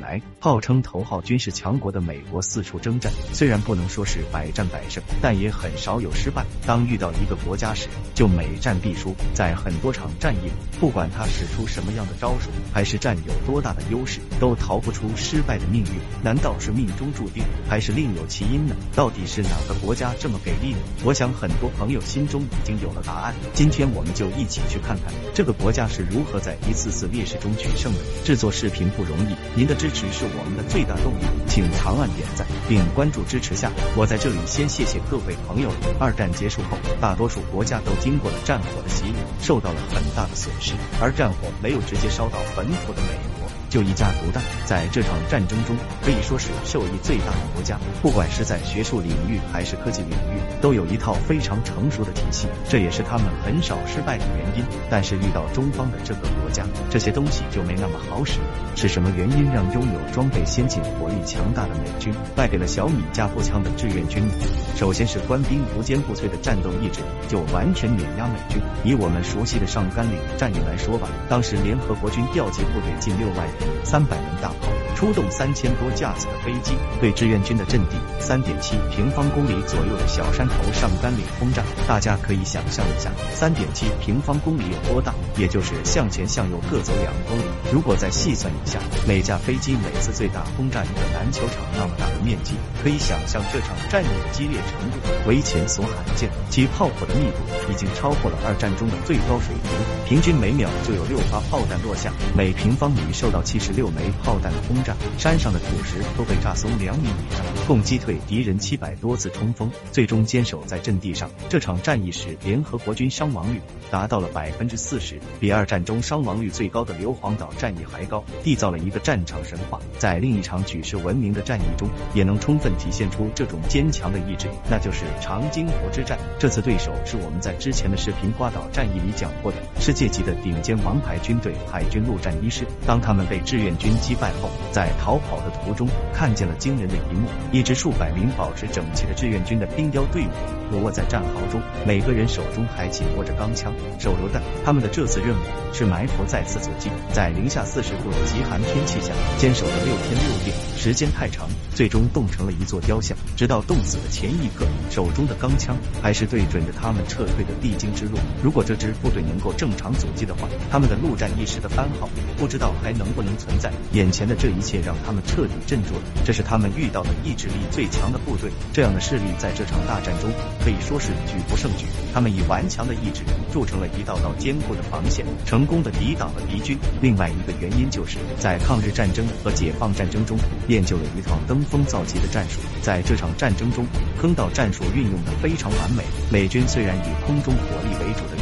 来，号称头号军事强国的美国四处征战，虽然不能说是百战百胜，但也很少有失败。当遇到一个国家时，就每战必输。在很多场战役里，不管他使出什么样的招数，还是占有多大的优势，都逃不出失败的命运。难道是命中注定，还是另有其因呢？到底是哪个国家这么给力呢？我想很多朋友心中已经有了答案。今天我们就一起去看看这个国家是如何在一次次劣势中取胜的。制作视频不容易，您的支持是我们的最大动力，请长按点赞并关注支持下。我在这里先谢谢各位朋友。二战结束后，大多数国家都经过了战火的洗礼，受到了很大的损失，而战火没有直接烧到本土的美国。就一家独大，在这场战争中可以说是受益最大的国家。不管是在学术领域还是科技领域，都有一套非常成熟的体系，这也是他们很少失败的原因。但是遇到中方的这个国家，这些东西就没那么好使。是什么原因让拥有装备先进、火力强大的美军败给了小米加步枪的志愿军呢？首先是官兵无坚不摧的战斗意志，就完全碾压美军。以我们熟悉的上甘岭战役来说吧，当时联合国军调集部队近六万人。三百门大炮，出动三千多架次的飞机，对志愿军的阵地三点七平方公里左右的小山头上甘岭轰炸。大家可以想象一下，三点七平方公里有多大？也就是向前向右各走两公里。如果再细算一下，每架飞机每次最大轰炸一个篮球场那么大的面积，可以想象这场战役的激烈程度为前所罕见。其炮火的密度已经超过了二战中的最高水平，平均每秒就有六发炮弹落下，每平方米受到七十六枚炮弹的轰炸，山上的土石都被炸松两米以上，共击退敌人七百多次冲锋，最终坚守在阵地上。这场战役时，联合国军伤亡率达到了百分之四十，比二战中伤亡率最高的硫磺岛战役还高，缔造了一个战场神话。在另一场举世闻名的战役中，也能充分体现出这种坚强的意志，那就是长津湖之战。这次对手是我们在之前的视频瓜岛战役里讲过的世界级的顶尖王牌军队——海军陆战一师。当他们被志愿军击败后，在逃跑的途中看见了惊人的一幕：一支数百名保持整齐的志愿军的冰雕队伍躲卧在战壕中，每个人手中还紧握着钢枪、手榴弹。他们的这次任务是埋伏再次阻击，在零下四十度的极寒天气下坚守了六天六夜，时间太长，最终冻成了一座雕像。直到冻死的前一刻，手中的钢枪还是对准着他们撤退的必经之路。如果这支部队能够正常阻击的话，他们的陆战一师的番号不知道还能不能存在。眼前的这一切让他们彻底镇住了，这是他们遇到的意志力最强的部队。这样的势力在这场大战中可以说是举不胜举。他们以顽强的意志筑成了一道道坚固的防线，成功的抵挡了敌军。另外一个原因就是在抗日战争和解放战争中练就了一套登峰造极的战术。在这场战争中，坑道战术运用的非常完美。美军虽然以空中火力为主的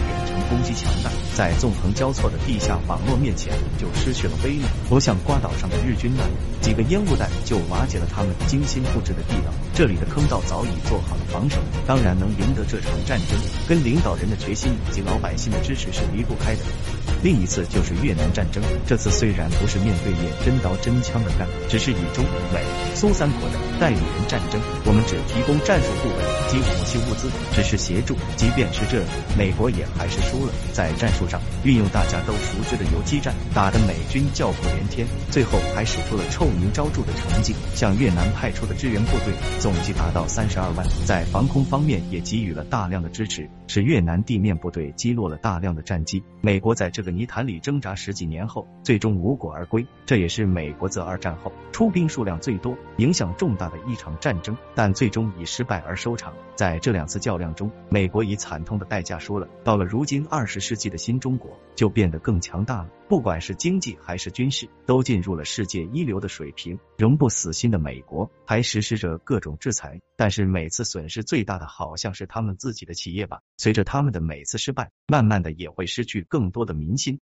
攻击强大，在纵横交错的地下网络面前就失去了威力，不像瓜岛上的日军那样，几个烟雾弹就瓦解了他们精心布置的地道。这里的坑道早已做好了防守，当然能赢得这场战争，跟领导人的决心以及老百姓的支持是离不开的。另一次就是越南战争，这次虽然不是面对面真刀真枪的干，只是以中美苏三国的代理人战争，我们只提供战术部位。及武器物资只是协助，即便是这样，美国也还是输了。在战术上运用大家都熟知的游击战，打得美军叫苦连天，最后还使出了臭名昭著的成绩，向越南派出的支援部队总计达到三十二万。在防空方面也给予了大量的支持，使越南地面部队击落了大量的战机。美国在这个泥潭里挣扎十几年后，最终无果而归。这也是美国自二战后出兵数量最多、影响重大的一场战争，但最终以失败而收场。在这两次较量中，美国以惨痛的代价输了。到了如今，二十世纪的新中国就变得更强大了，不管是经济还是军事，都进入了世界一流的水平。仍不死心的美国还实施着各种制裁，但是每次损失最大的好像是他们自己的企业吧。随着他们的每次失败，慢慢的也会失去更多的民心。